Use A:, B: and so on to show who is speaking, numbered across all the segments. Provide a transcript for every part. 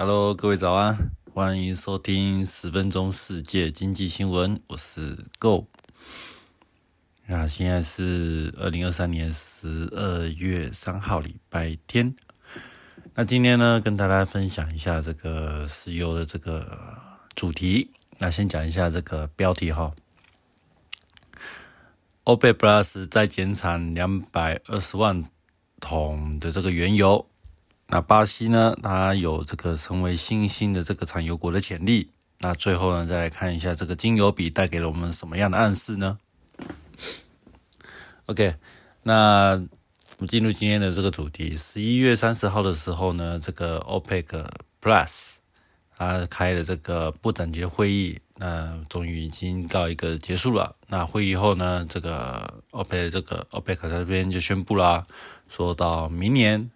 A: Hello，各位早安，欢迎收听十分钟世界经济新闻，我是 Go。那现在是二零二三年十二月三号，礼拜天。那今天呢，跟大家分享一下这个石油的这个主题。那先讲一下这个标题哈。OPEC Plus 再减产两百二十万桶的这个原油。那巴西呢？它有这个成为新兴的这个产油国的潜力。那最后呢，再来看一下这个金油比带给了我们什么样的暗示呢？OK，那我们进入今天的这个主题。十一月三十号的时候呢，这个 OPEC Plus 它开了这个不等级会议，那终于已经到一个结束了。那会议后呢，这个 OPEC 这个 OPEC 这边就宣布啦，说到明年。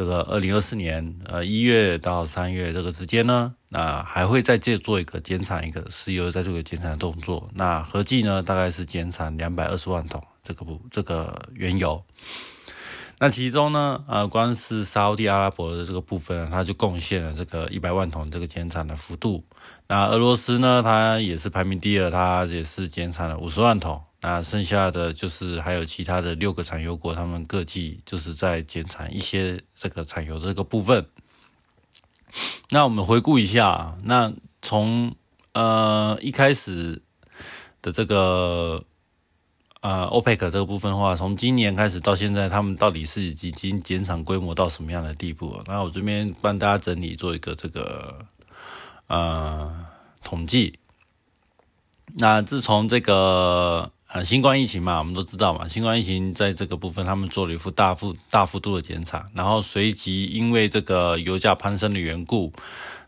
A: 这个二零二四年，呃一月到三月这个之间呢，那还会再借做一个减产，一个石油在做一个减产的动作。那合计呢，大概是减产两百二十万桶这个不这个原油。那其中呢，呃，光是沙特阿拉伯的这个部分，它就贡献了这个一百万桶这个减产的幅度。那俄罗斯呢，它也是排名第二，它也是减产了五十万桶。那剩下的就是还有其他的六个产油国，他们各计就是在减产一些这个产油这个部分。那我们回顾一下，那从呃一开始的这个呃 OPEC 这个部分的话，从今年开始到现在，他们到底是已经减产规模到什么样的地步？那我这边帮大家整理做一个这个呃统计。那自从这个啊，新冠疫情嘛，我们都知道嘛，新冠疫情在这个部分，他们做了一幅大幅大幅度的减产，然后随即因为这个油价攀升的缘故，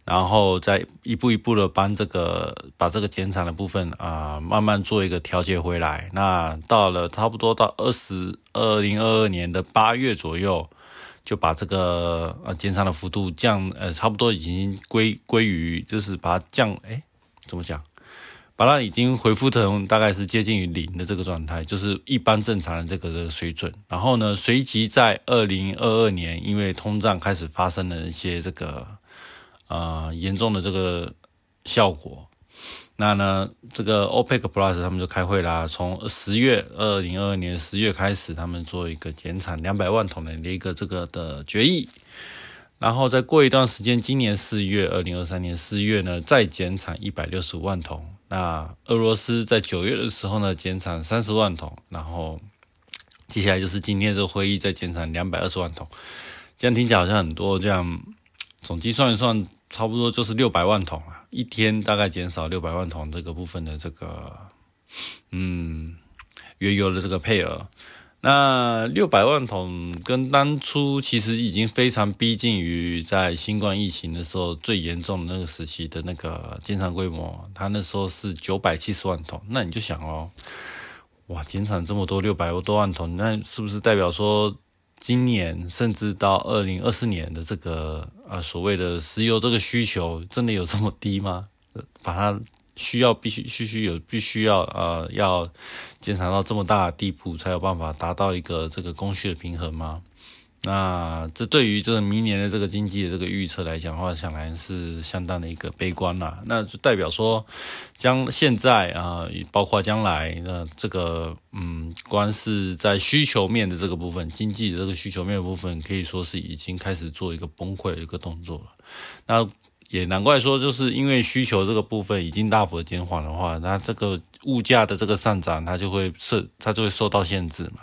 A: 然后再一步一步的帮这个把这个减产的部分啊，慢慢做一个调节回来。那到了差不多到二十二零二二年的八月左右，就把这个呃减产的幅度降呃，差不多已经归归于就是把它降哎，怎么讲？好了已经恢复成大概是接近于零的这个状态，就是一般正常的这个的水准。然后呢，随即在二零二二年，因为通胀开始发生了一些这个呃严重的这个效果，那呢，这个 OPEC Plus 他们就开会啦，从十月二零二二年十月开始，他们做一个减产两百万桶的一个这个的决议。然后再过一段时间，今年四月二零二三年四月呢，再减产一百六十五万桶。那俄罗斯在九月的时候呢，减产三十万桶，然后接下来就是今天这个会议再减产两百二十万桶，这样听起来好像很多，这样总计算一算，差不多就是六百万桶啊，一天大概减少六百万桶这个部分的这个，嗯，原油的这个配额。那六百万桶跟当初其实已经非常逼近于在新冠疫情的时候最严重的那个时期的那个减产规模，它那时候是九百七十万桶。那你就想哦，哇，减产这么多六百多万桶，那是不是代表说今年甚至到二零二四年的这个啊所谓的石油这个需求真的有这么低吗？把它。需要必须需须有必须要呃要减产到这么大的地步，才有办法达到一个这个供需的平衡吗？那这对于这个明年的这个经济的这个预测来讲的话，想来是相当的一个悲观啦。那就代表说，将现在啊，包括将来，那这个嗯，光是在需求面的这个部分，经济的这个需求面的部分，可以说是已经开始做一个崩溃的一个动作了。那也难怪说，就是因为需求这个部分已经大幅的减缓的话，那这个物价的这个上涨，它就会受它就会受到限制嘛。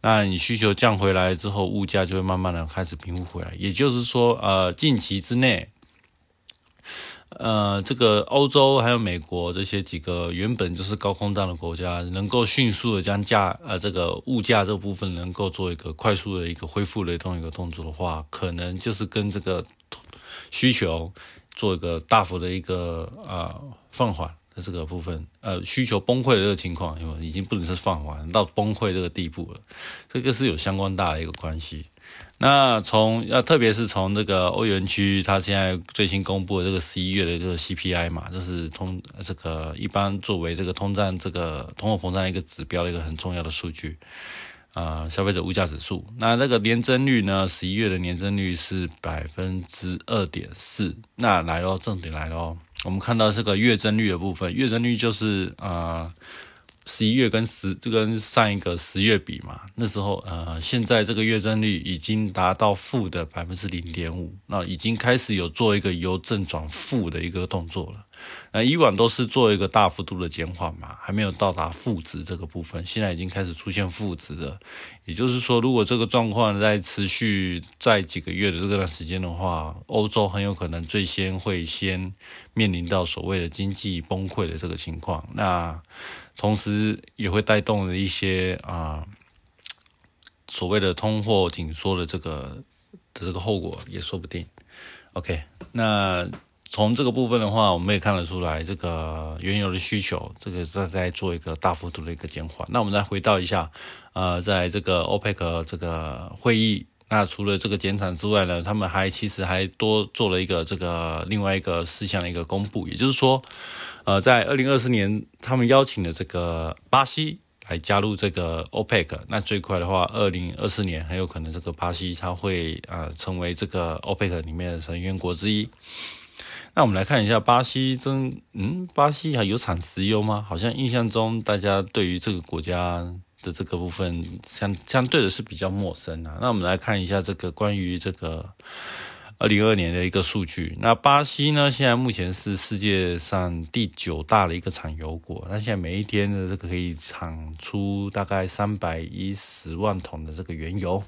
A: 那你需求降回来之后，物价就会慢慢的开始平复回来。也就是说，呃，近期之内，呃，这个欧洲还有美国这些几个原本就是高通胀的国家，能够迅速的将价呃这个物价这部分能够做一个快速的一个恢复的这么一个动作的话，可能就是跟这个。需求做一个大幅的一个啊放缓的这个部分，呃，需求崩溃的这个情况，因为已经不能是放缓到崩溃这个地步了，这个是有相关大的一个关系。那从呃，特别是从这个欧元区，它现在最新公布的这个十一月的这个 CPI 嘛，就是通这个一般作为这个通胀这个通货膨胀一个指标的一个很重要的数据。呃消费者物价指数。那这个年增率呢，十一月的年增率是百分之二点四。那来喽，重点来喽，我们看到这个月增率的部分，月增率就是呃。十一月跟十这跟上一个十月比嘛，那时候呃，现在这个月增率已经达到负的百分之零点五，那已经开始有做一个由正转负的一个动作了。那以往都是做一个大幅度的减缓嘛，还没有到达负值这个部分，现在已经开始出现负值了。也就是说，如果这个状况在持续在几个月的这段时间的话，欧洲很有可能最先会先面临到所谓的经济崩溃的这个情况。那同时也会带动了一些啊，所谓的通货紧缩的这个的这个后果也说不定。OK，那从这个部分的话，我们也看得出来，这个原油的需求这个在在做一个大幅度的一个减缓。那我们再回到一下，呃，在这个 OPEC 这个会议，那除了这个减产之外呢，他们还其实还多做了一个这个另外一个事项的一个公布，也就是说。呃，在二零二四年，他们邀请了这个巴西来加入这个 OPEC。那最快的话，二零二四年很有可能这个巴西它会呃成为这个 OPEC 里面的成员国之一。那我们来看一下巴西，真嗯，巴西还有产石油吗？好像印象中大家对于这个国家的这个部分相相对的是比较陌生啊。那我们来看一下这个关于这个。二零二二年的一个数据，那巴西呢？现在目前是世界上第九大的一个产油国。那现在每一天的这个可以产出大概三百一十万桶的这个原油。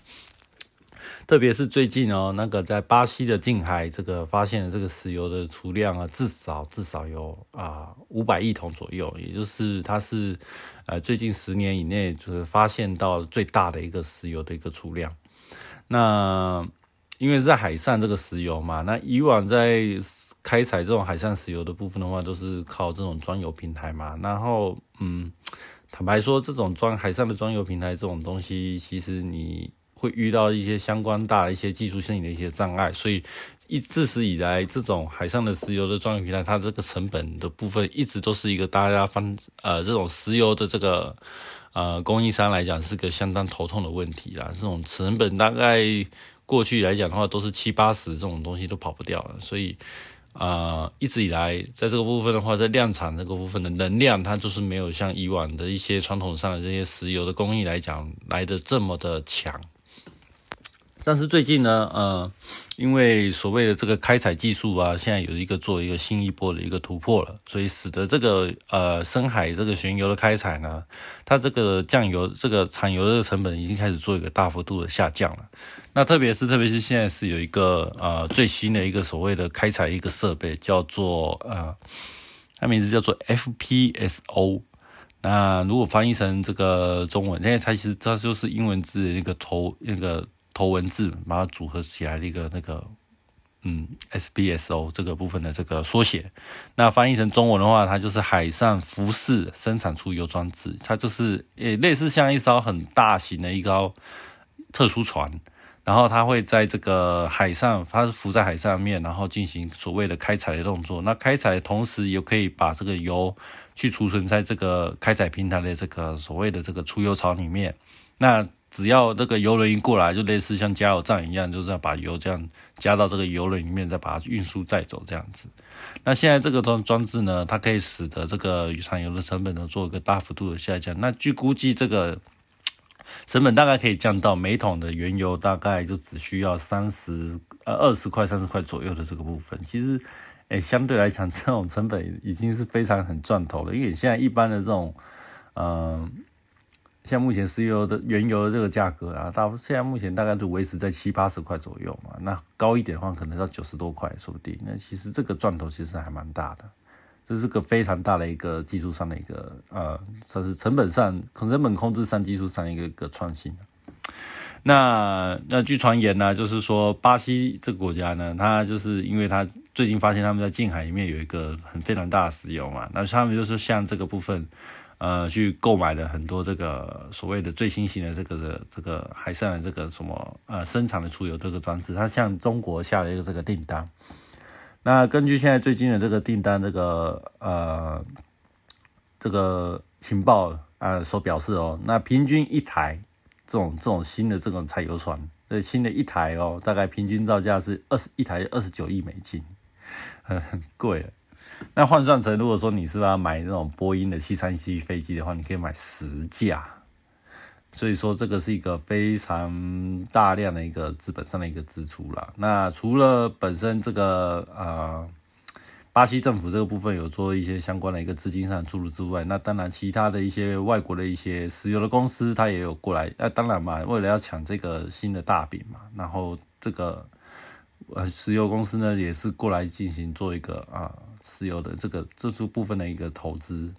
A: 特别是最近哦，那个在巴西的近海这个发现的这个石油的储量啊，至少至少有啊五百亿桶左右，也就是它是呃最近十年以内就是发现到最大的一个石油的一个储量。那因为是在海上这个石油嘛，那以往在开采这种海上石油的部分的话，都是靠这种装油平台嘛。然后，嗯，坦白说，这种装海上的装油平台这种东西，其实你会遇到一些相关大的一些技术性的一些障碍。所以，一自始以来，这种海上的石油的装油平台，它这个成本的部分，一直都是一个大家方呃这种石油的这个呃供应商来讲，是个相当头痛的问题啦。这种成本大概。过去来讲的话，都是七八十这种东西都跑不掉了，所以啊，一直以来在这个部分的话，在量产这个部分的能量，它就是没有像以往的一些传统上的这些石油的工艺来讲来的这么的强。但是最近呢，呃，因为所谓的这个开采技术啊，现在有一个做一个新一波的一个突破了，所以使得这个呃深海这个原油的开采呢，它这个酱油这个产油的成本已经开始做一个大幅度的下降了。那特别是特别是现在是有一个呃最新的一个所谓的开采一个设备，叫做呃，它名字叫做 FPSO。那如果翻译成这个中文，现在它其实它就是英文字那个头那个。头文字把它组合起来的一个那个，嗯，SBSO 这个部分的这个缩写，那翻译成中文的话，它就是海上浮式生产出油装置，它就是也类似像一艘很大型的一艘特殊船，然后它会在这个海上，它是浮在海上面，然后进行所谓的开采的动作。那开采同时也可以把这个油去储存在这个开采平台的这个所谓的这个出油槽里面。那只要这个油轮一过来，就类似像加油站一样，就是要把油这样加到这个油轮里面，再把它运输载走这样子。那现在这个装装置呢，它可以使得这个产油的成本呢做一个大幅度的下降。那据估计，这个成本大概可以降到每桶的原油大概就只需要三十呃二十块三十块左右的这个部分。其实，诶，相对来讲，这种成本已经是非常很赚头了。因为现在一般的这种，嗯。像目前石油的原油的这个价格啊，大现在目前大概就维持在七八十块左右嘛。那高一点的话，可能要九十多块，说不定。那其实这个赚头其实还蛮大的，这是个非常大的一个技术上的一个呃，算是成本上、成本控制上、技术上一个一个创新。那那据传言呢，就是说巴西这个国家呢，它就是因为它最近发现他们在近海里面有一个很非常大的石油嘛，那他们就是像这个部分。呃，去购买了很多这个所谓的最新型的这个这个海上的这个什么呃生产的出油这个装置，它向中国下了一个这个订单。那根据现在最近的这个订单，这个呃这个情报呃所表示哦，那平均一台这种这种新的这种柴油船，这新的一台哦，大概平均造价是二十一台二十九亿美金，很很贵。那换算成如果说你是要买那种波音的七三七飞机的话，你可以买十架。所以说这个是一个非常大量的一个资本上的一个支出了。那除了本身这个呃。巴西政府这个部分有做一些相关的一个资金上注入之外，那当然其他的一些外国的一些石油的公司，它也有过来。那当然嘛，为了要抢这个新的大饼嘛，然后这个呃石油公司呢也是过来进行做一个啊石油的这个这出部分的一个投资。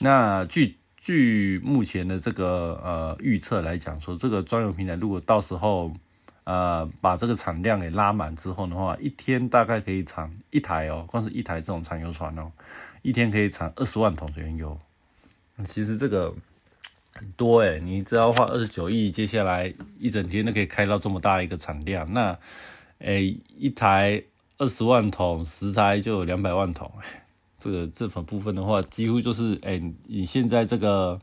A: 那据据目前的这个呃预测来讲，说这个专用平台如果到时候。呃，把这个产量给拉满之后的话，一天大概可以产一台哦，光是一台这种产油船哦，一天可以产二十万桶原油。其实这个很多诶，你只要花二十九亿，接下来一整天都可以开到这么大一个产量。那诶，一台二十万桶，十台就有两百万桶。这个这份部分的话，几乎就是诶，你现在这个。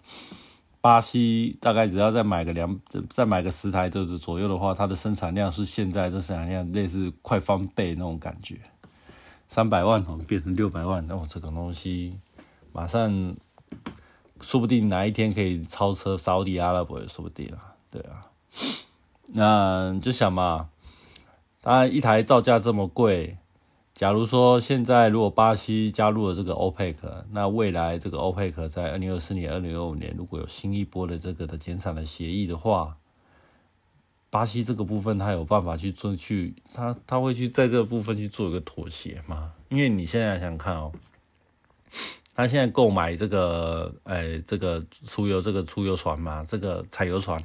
A: 巴西大概只要再买个两，再买个十台的左右的话，它的生产量是现在这生产量类似快翻倍那种感觉，三百万桶变成六百万，那我这个东西马上说不定哪一天可以超车沙地阿拉伯也说不定啊，对啊，那就想嘛，当然一台造价这么贵。假如说现在如果巴西加入了这个 OPEC，那未来这个 OPEC 在二零二四年、二零二五年如果有新一波的这个的减产的协议的话，巴西这个部分他有办法去做去，他他会去在这个部分去做一个妥协吗？因为你现在想想看哦，他现在购买这个，哎，这个出油这个出油船嘛，这个采油船，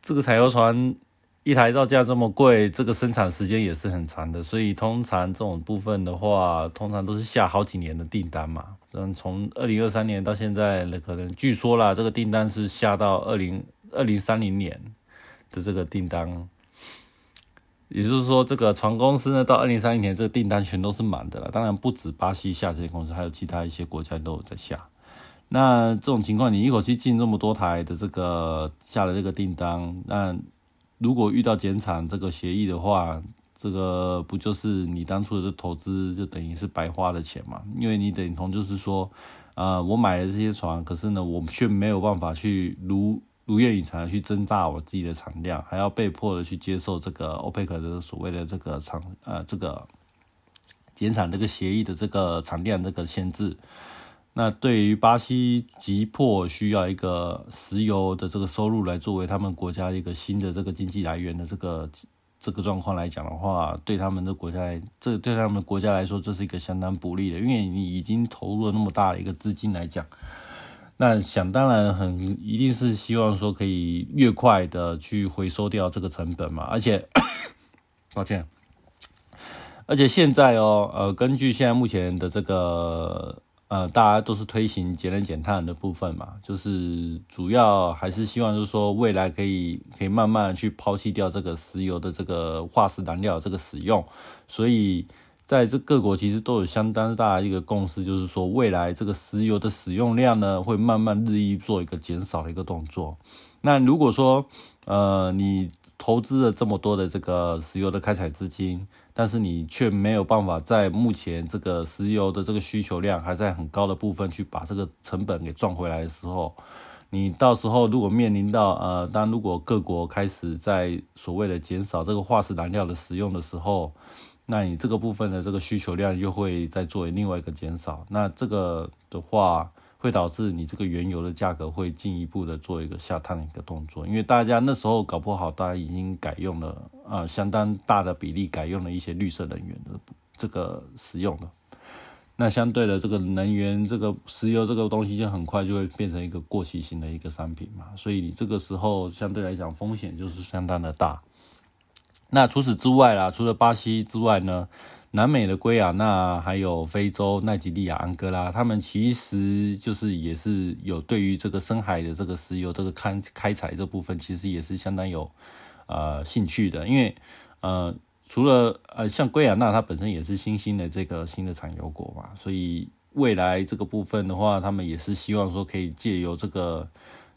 A: 这个采油船。一台造价这么贵，这个生产时间也是很长的，所以通常这种部分的话，通常都是下好几年的订单嘛。嗯，从二零二三年到现在，那可能据说啦，这个订单是下到二零二零三零年的这个订单，也就是说，这个船公司呢，到二零三零年这个订单全都是满的了。当然不止巴西下这些公司，还有其他一些国家都有在下。那这种情况，你一口气进这么多台的这个下了这个订单，那如果遇到减产这个协议的话，这个不就是你当初的投资就等于是白花的钱嘛？因为你等同就是说，呃，我买了这些船，可是呢，我却没有办法去如如愿以偿的去增大我自己的产量，还要被迫的去接受这个欧佩克的所谓的这个产呃这个减产这个协议的这个产量这个限制。那对于巴西急迫需要一个石油的这个收入来作为他们国家一个新的这个经济来源的这个这个状况来讲的话，对他们的国家，这对他们国家来说，这是一个相当不利的，因为你已经投入了那么大的一个资金来讲，那想当然很一定是希望说可以越快的去回收掉这个成本嘛，而且，抱歉，而且现在哦，呃，根据现在目前的这个。呃，大家都是推行节能减碳的部分嘛，就是主要还是希望就是说未来可以可以慢慢去抛弃掉这个石油的这个化石燃料这个使用，所以在这各国其实都有相当大的一个共识，就是说未来这个石油的使用量呢会慢慢日益做一个减少的一个动作。那如果说呃你投资了这么多的这个石油的开采资金，但是你却没有办法在目前这个石油的这个需求量还在很高的部分去把这个成本给赚回来的时候，你到时候如果面临到呃，当如果各国开始在所谓的减少这个化石燃料的使用的时候，那你这个部分的这个需求量又会再作为另外一个减少，那这个的话。会导致你这个原油的价格会进一步的做一个下探的一个动作，因为大家那时候搞不好，大家已经改用了啊，相当大的比例改用了一些绿色能源的这个使用了。那相对的，这个能源这个石油这个东西就很快就会变成一个过期型的一个商品嘛，所以你这个时候相对来讲风险就是相当的大。那除此之外啦，除了巴西之外呢？南美的圭亚那，还有非洲奈及利亚、安哥拉，他们其实就是也是有对于这个深海的这个石油这个开开采这部分，其实也是相当有呃兴趣的。因为呃，除了呃像圭亚那，它本身也是新兴的这个新的产油国嘛，所以未来这个部分的话，他们也是希望说可以借由这个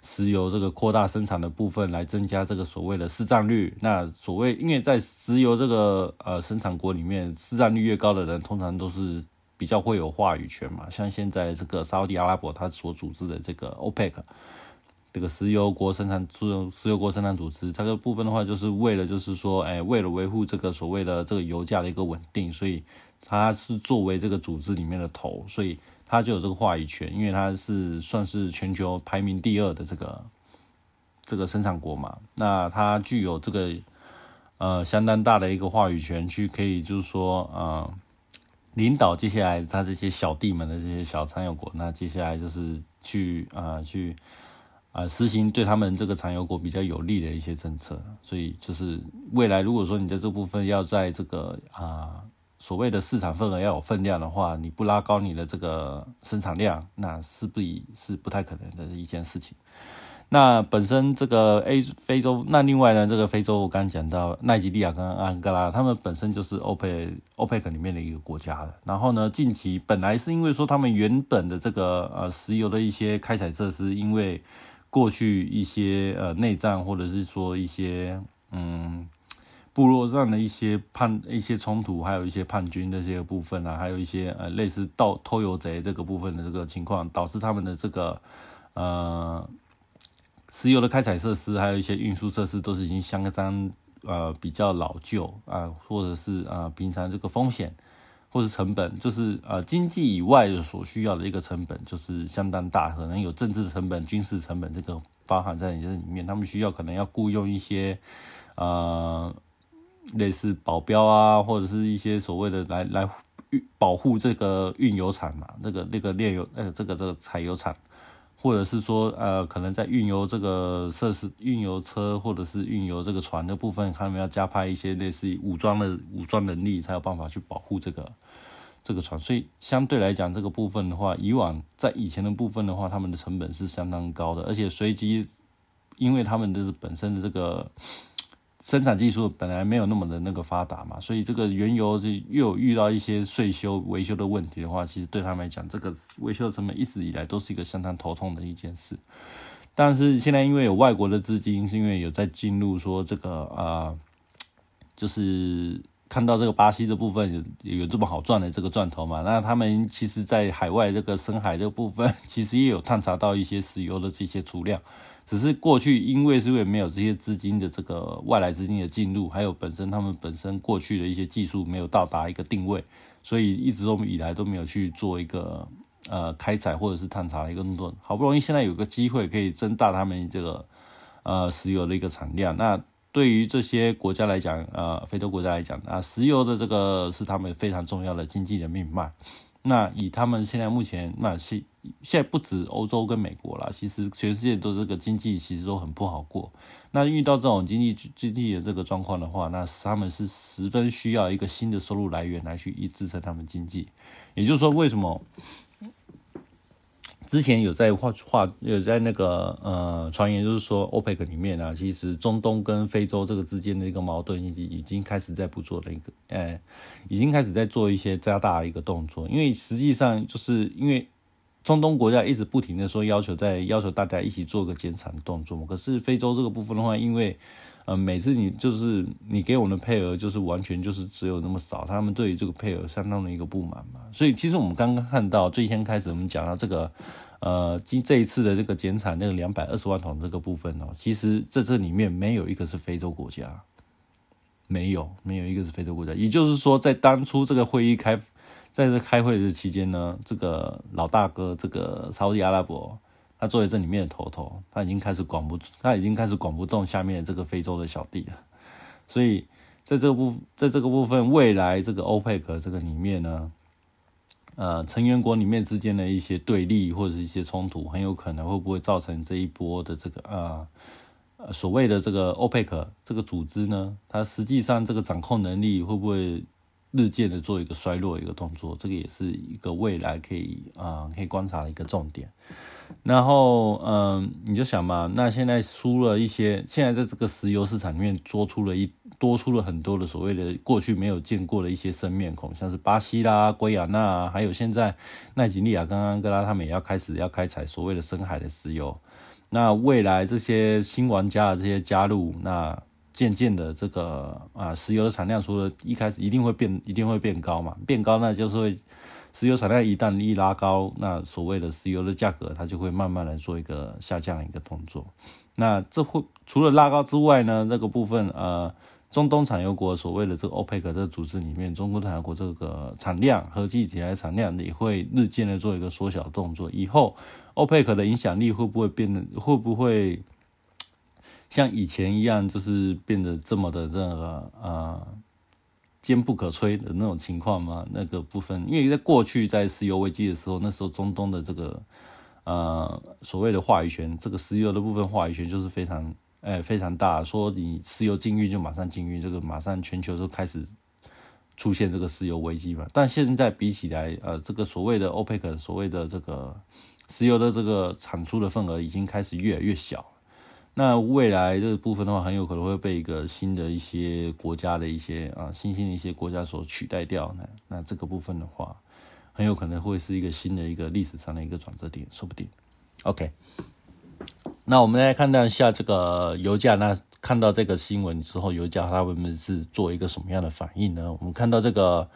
A: 石油这个扩大生产的部分来增加这个所谓的市占率。那所谓因为在石油这个呃生产国里面，市占率越高的人，通常都是比较会有话语权嘛。像现在这个沙特阿拉伯，它所组织的这个 OPEC，这个石油国生产组石油国生产组织，这个部分的话，就是为了就是说，哎，为了维护这个所谓的这个油价的一个稳定，所以它是作为这个组织里面的头，所以。它就有这个话语权，因为它是算是全球排名第二的这个这个生产国嘛，那它具有这个呃相当大的一个话语权，去可以就是说呃领导接下来他这些小弟们的这些小产油国，那接下来就是去啊去啊实行对他们这个产油国比较有利的一些政策，所以就是未来如果说你在这部分要在这个啊。所谓的市场份额要有分量的话，你不拉高你的这个生产量，那是不是不太可能的一件事情。那本身这个 A 非洲，那另外呢，这个非洲我刚刚讲到奈及利亚跟安哥拉，他们本身就是 OPEC OPEC 里面的一个国家的。然后呢，近期本来是因为说他们原本的这个呃石油的一些开采设施，因为过去一些呃内战或者是说一些嗯。部落上的一些叛、一些冲突，还有一些叛军这些部分啊，还有一些呃类似盗偷油贼这个部分的这个情况，导致他们的这个呃石油的开采设施，还有一些运输设施都是已经相当呃比较老旧啊，或者是啊平常这个风险或者成本，就是呃经济以外的所需要的一个成本，就是相当大，可能有政治成本、军事成本这个包含在你这里面，他们需要可能要雇佣一些呃。类似保镖啊，或者是一些所谓的来来保护这个运油厂嘛，那个那个炼油呃这个这个采油厂，或者是说呃可能在运油这个设施、运油车或者是运油这个船的部分，他们要加派一些类似于武装的武装能力，才有办法去保护这个这个船。所以相对来讲，这个部分的话，以往在以前的部分的话，他们的成本是相当高的，而且随机，因为他们的是本身的这个。生产技术本来没有那么的那个发达嘛，所以这个原油就又有遇到一些税修维修的问题的话，其实对他们来讲，这个维修的成本一直以来都是一个相当头痛的一件事。但是现在因为有外国的资金，是因为有在进入说这个啊，就是看到这个巴西这部分有有这么好赚的这个钻头嘛，那他们其实在海外这个深海这部分，其实也有探查到一些石油的这些储量。只是过去因为是因为没有这些资金的这个外来资金的进入，还有本身他们本身过去的一些技术没有到达一个定位，所以一直都以来都没有去做一个呃开采或者是探查的一个动作。好不容易现在有个机会可以增大他们这个呃石油的一个产量，那对于这些国家来讲，呃非洲国家来讲啊，石油的这个是他们非常重要的经济的命脉。那以他们现在目前，那现现在不止欧洲跟美国啦，其实全世界都这个经济其实都很不好过。那遇到这种经济经济的这个状况的话，那他们是十分需要一个新的收入来源来去一支撑他们经济。也就是说，为什么？之前有在话话有在那个呃传言，就是说欧佩克里面啊，其实中东跟非洲这个之间的一个矛盾已经已经开始在不做的一个，呃，已经开始在做一些加大的一个动作。因为实际上就是因为中东国家一直不停的说要求在要求大家一起做个减产的动作嘛，可是非洲这个部分的话，因为呃，每次你就是你给我们的配额就是完全就是只有那么少，他们对于这个配额相当的一个不满嘛。所以其实我们刚刚看到最先开始我们讲到这个，呃，今这一次的这个减产那个两百二十万桶这个部分哦，其实在这里面没有一个是非洲国家，没有没有一个是非洲国家。也就是说，在当初这个会议开在这开会的期间呢，这个老大哥这个沙特阿拉伯。他作为这里面的头头，他已经开始管不，他已经开始管不动下面这个非洲的小弟了。所以，在这个部，在这个部分，未来这个欧佩克这个里面呢，呃，成员国里面之间的一些对立或者是一些冲突，很有可能会不会造成这一波的这个啊，所谓的这个欧佩克这个组织呢，它实际上这个掌控能力会不会日渐的做一个衰落一个动作？这个也是一个未来可以啊，可以观察的一个重点。然后，嗯，你就想嘛，那现在出了一些，现在在这个石油市场里面多出了一多出了很多的所谓的过去没有见过的一些生面孔，像是巴西啦、圭亚那，还有现在奈及利亚、跟安哥拉他们也要开始要开采所谓的深海的石油。那未来这些新玩家的这些加入，那渐渐的这个啊，石油的产量除了一开始一定会变，一定会变高嘛，变高那就是会石油产量一旦一拉高，那所谓的石油的价格它就会慢慢来做一个下降一个动作。那这会除了拉高之外呢，那个部分呃。中东产油国所谓的这个 OPEC 这个组织里面，中国产油国这个产量合计起来产量也会日渐的做一个缩小动作。以后 OPEC 的影响力会不会变得会不会像以前一样，就是变得这么的这个呃坚不可摧的那种情况吗？那个部分，因为在过去在石油危机的时候，那时候中东的这个呃所谓的话语权，这个石油的部分话语权就是非常。哎，非常大，说你石油禁运就马上禁运，这个马上全球都开始出现这个石油危机嘛。但现在比起来，呃，这个所谓的 OPEC 所谓的这个石油的这个产出的份额已经开始越来越小。那未来这部分的话，很有可能会被一个新的一些国家的一些啊新兴的一些国家所取代掉呢。那这个部分的话，很有可能会是一个新的一个历史上的一个转折点，说不定。OK。那我们来看到一下这个油价，那看到这个新闻之后，油价它们是做一个什么样的反应呢？我们看到这个，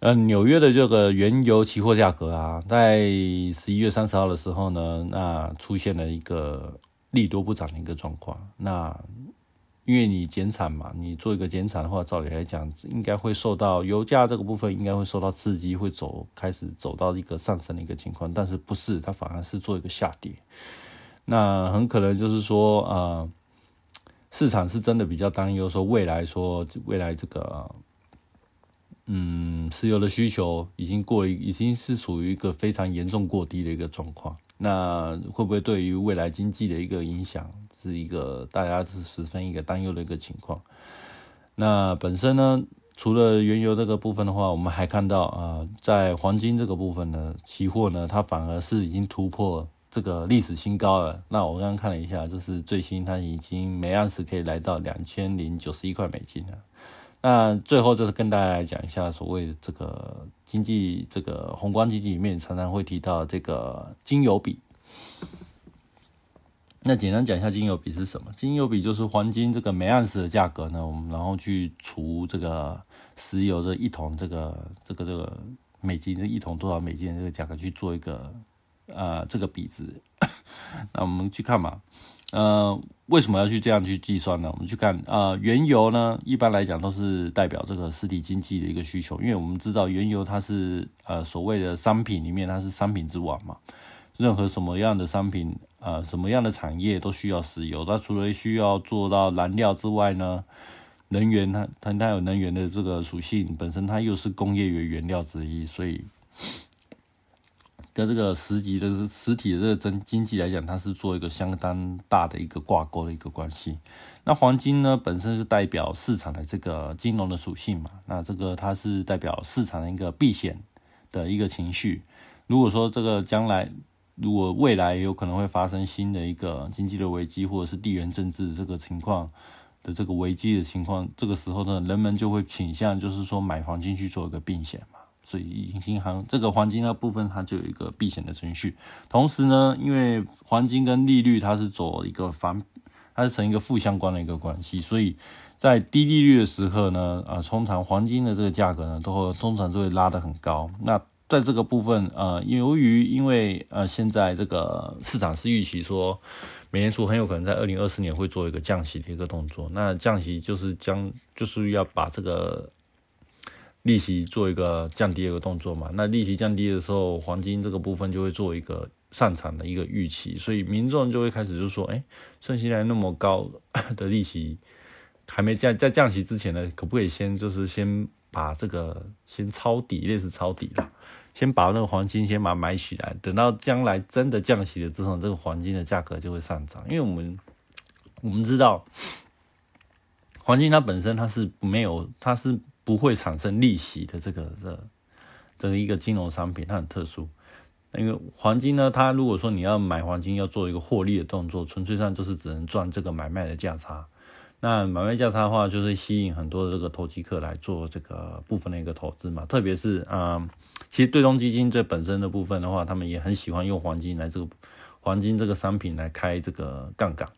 A: 呃，纽约的这个原油期货价格啊，在十一月三十号的时候呢，那出现了一个利多不涨的一个状况。那因为你减产嘛，你做一个减产的话，照理来讲，应该会受到油价这个部分应该会受到刺激，会走开始走到一个上升的一个情况，但是不是，它反而是做一个下跌。那很可能就是说，呃，市场是真的比较担忧，说未来说未来这个，嗯，石油的需求已经过，已经是属于一个非常严重过低的一个状况。那会不会对于未来经济的一个影响，是一个大家是十分一个担忧的一个情况？那本身呢，除了原油这个部分的话，我们还看到啊，在黄金这个部分呢，期货呢，它反而是已经突破。这个历史新高了。那我刚刚看了一下，就是最新，它已经每盎司可以来到两千零九十一块美金了。那最后就是跟大家来讲一下，所谓这个经济，这个宏观经济里面常常会提到这个金油比。那简单讲一下金油比是什么？金油比就是黄金这个每盎司的价格呢，我们然后去除这个石油这一桶这个这个这个美金这一桶多少美金的这个价格去做一个。呃，这个比值，那我们去看嘛，呃，为什么要去这样去计算呢？我们去看，呃，原油呢，一般来讲都是代表这个实体经济的一个需求，因为我们知道原油它是呃所谓的商品里面它是商品之王嘛，任何什么样的商品，呃，什么样的产业都需要石油，它除了需要做到燃料之外呢，能源它它它有能源的这个属性，本身它又是工业原原料之一，所以。跟这个实际的实体的这个经济来讲，它是做一个相当大的一个挂钩的一个关系。那黄金呢，本身是代表市场的这个金融的属性嘛，那这个它是代表市场的一个避险的一个情绪。如果说这个将来，如果未来有可能会发生新的一个经济的危机，或者是地缘政治这个情况的这个危机的情况，这个时候呢，人们就会倾向就是说买黄金去做一个避险嘛。所以银行这个黄金的部分，它就有一个避险的程序。同时呢，因为黄金跟利率它是走一个反，它是成一个负相关的一个关系，所以在低利率的时刻呢，啊，通常黄金的这个价格呢，都会通常都会拉得很高。那在这个部分，呃，由于因为呃，现在这个市场是预期说，美联储很有可能在二零二四年会做一个降息的一个动作。那降息就是将就是要把这个。利息做一个降低的一个动作嘛，那利息降低的时候，黄金这个部分就会做一个上涨的一个预期，所以民众就会开始就说，哎，趁现在那么高 的利息还没降，在降息之前呢，可不可以先就是先把这个先抄底，类似抄底了，先把那个黄金先把它买起来，等到将来真的降息了之后，这个黄金的价格就会上涨，因为我们我们知道黄金它本身它是没有，它是。不会产生利息的这个的这个一个金融商品，它很特殊。因为黄金呢，它如果说你要买黄金，要做一个获利的动作，纯粹上就是只能赚这个买卖的价差。那买卖价差的话，就是吸引很多的这个投机客来做这个部分的一个投资嘛。特别是啊，其实对冲基金这本身的部分的话，他们也很喜欢用黄金来这个。黄金这个商品来开这个杠杆。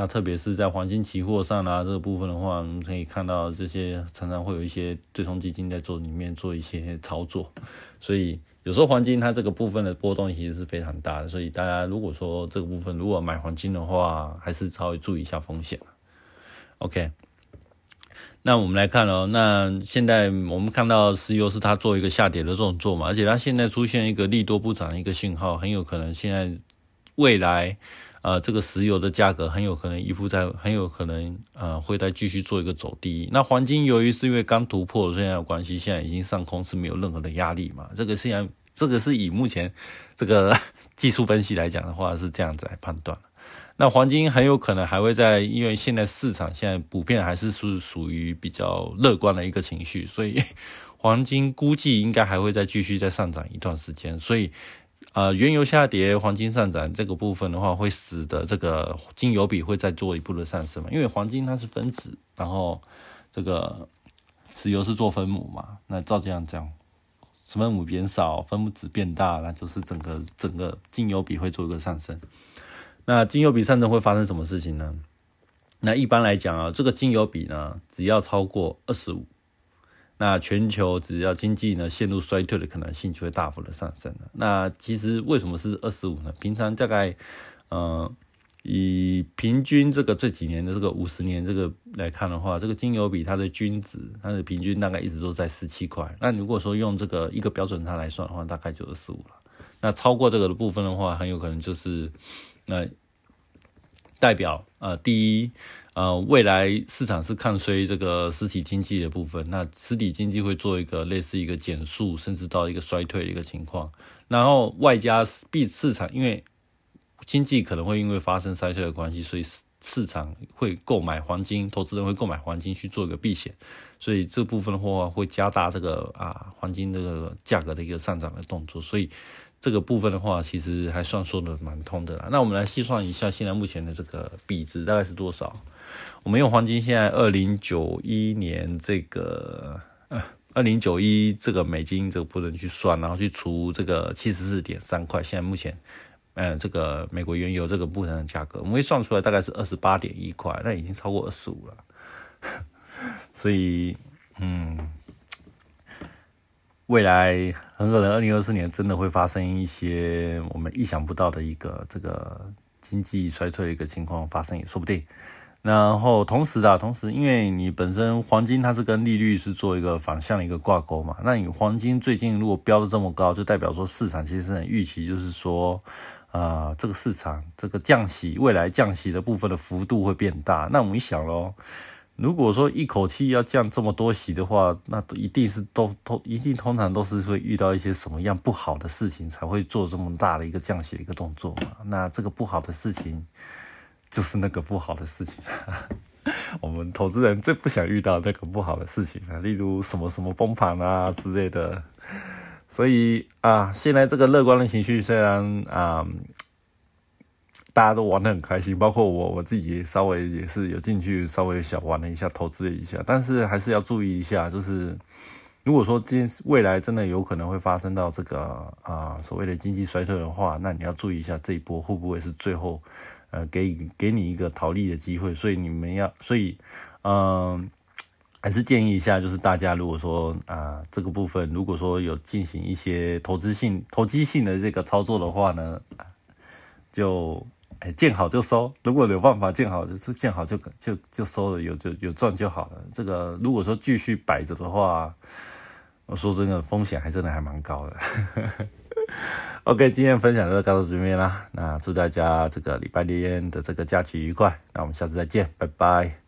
A: 那特别是在黄金期货上啊这个部分的话，我们可以看到这些常常会有一些对冲基金在做里面做一些操作，所以有时候黄金它这个部分的波动其实是非常大的，所以大家如果说这个部分如果买黄金的话，还是稍微注意一下风险。OK，那我们来看哦，那现在我们看到石油是它做一个下跌的动作嘛，而且它现在出现一个利多不涨的一个信号，很有可能现在未来。呃，这个石油的价格很有可能依附在，很有可能呃会再继续做一个走低。那黄金由于是因为刚突破，现在有关系，现在已经上空是没有任何的压力嘛。这个现在这个是以目前这个技术分析来讲的话是这样子来判断。那黄金很有可能还会在，因为现在市场现在普遍还是是属于比较乐观的一个情绪，所以黄金估计应该还会再继续再上涨一段时间，所以。呃，原油下跌，黄金上涨，这个部分的话，会使得这个金油比会再做一步的上升嘛？因为黄金它是分子，然后这个石油是做分母嘛？那照这样讲，分母变少，分母值变大，那就是整个整个金油比会做一个上升。那金油比上升会发生什么事情呢？那一般来讲啊，这个金油比呢，只要超过二十五。那全球只要经济呢陷入衰退的可能性就会大幅的上升了。那其实为什么是二十五呢？平常大概，呃，以平均这个这几年的这个五十年这个来看的话，这个金油比它的均值，它的平均大概一直都在十七块。那如果说用这个一个标准差来算的话，大概就二十五了。那超过这个的部分的话，很有可能就是那代表呃第一。呃，未来市场是看衰这个实体经济的部分，那实体经济会做一个类似一个减速，甚至到一个衰退的一个情况。然后外加币市场，因为经济可能会因为发生衰退的关系，所以市场会购买黄金，投资人会购买黄金去做一个避险，所以这部分的话会加大这个啊黄金这个价格的一个上涨的动作，所以。这个部分的话，其实还算说的蛮通的啦。那我们来细算一下，现在目前的这个比值大概是多少？我们用黄金，现在二零九一年这个呃二零九一这个美金这个部分去算，然后去除这个七十四点三块，现在目前嗯这个美国原油这个部分的价格，我们会算出来大概是二十八点一块，那已经超过二十五了。所以嗯。未来很可能二零二四年真的会发生一些我们意想不到的一个这个经济衰退的一个情况发生也说不定。然后同时啊，同时因为你本身黄金它是跟利率是做一个反向的一个挂钩嘛，那你黄金最近如果标的这么高，就代表说市场其实很预期，就是说啊这个市场这个降息未来降息的部分的幅度会变大。那我们一想喽。如果说一口气要降这么多息的话，那一定是都都一定通常都是会遇到一些什么样不好的事情才会做这么大的一个降息的一个动作嘛？那这个不好的事情就是那个不好的事情，我们投资人最不想遇到那个不好的事情啊，例如什么什么崩盘啊之类的。所以啊，现在这个乐观的情绪虽然啊。大家都玩得很开心，包括我我自己稍微也是有进去稍微小玩了一下，投资了一下，但是还是要注意一下，就是如果说今未来真的有可能会发生到这个啊所谓的经济衰退的话，那你要注意一下这一波会不会是最后呃给给你一个逃利的机会，所以你们要所以嗯还是建议一下，就是大家如果说啊这个部分如果说有进行一些投资性投机性的这个操作的话呢，就。哎，见好就收。如果有办法见好，就是见好就就就收了，有就有赚就好了。这个如果说继续摆着的话，我说真的，风险还真的还蛮高的。OK，今天分享就到这边啦。那祝大家这个礼拜天的这个假期愉快。那我们下次再见，拜拜。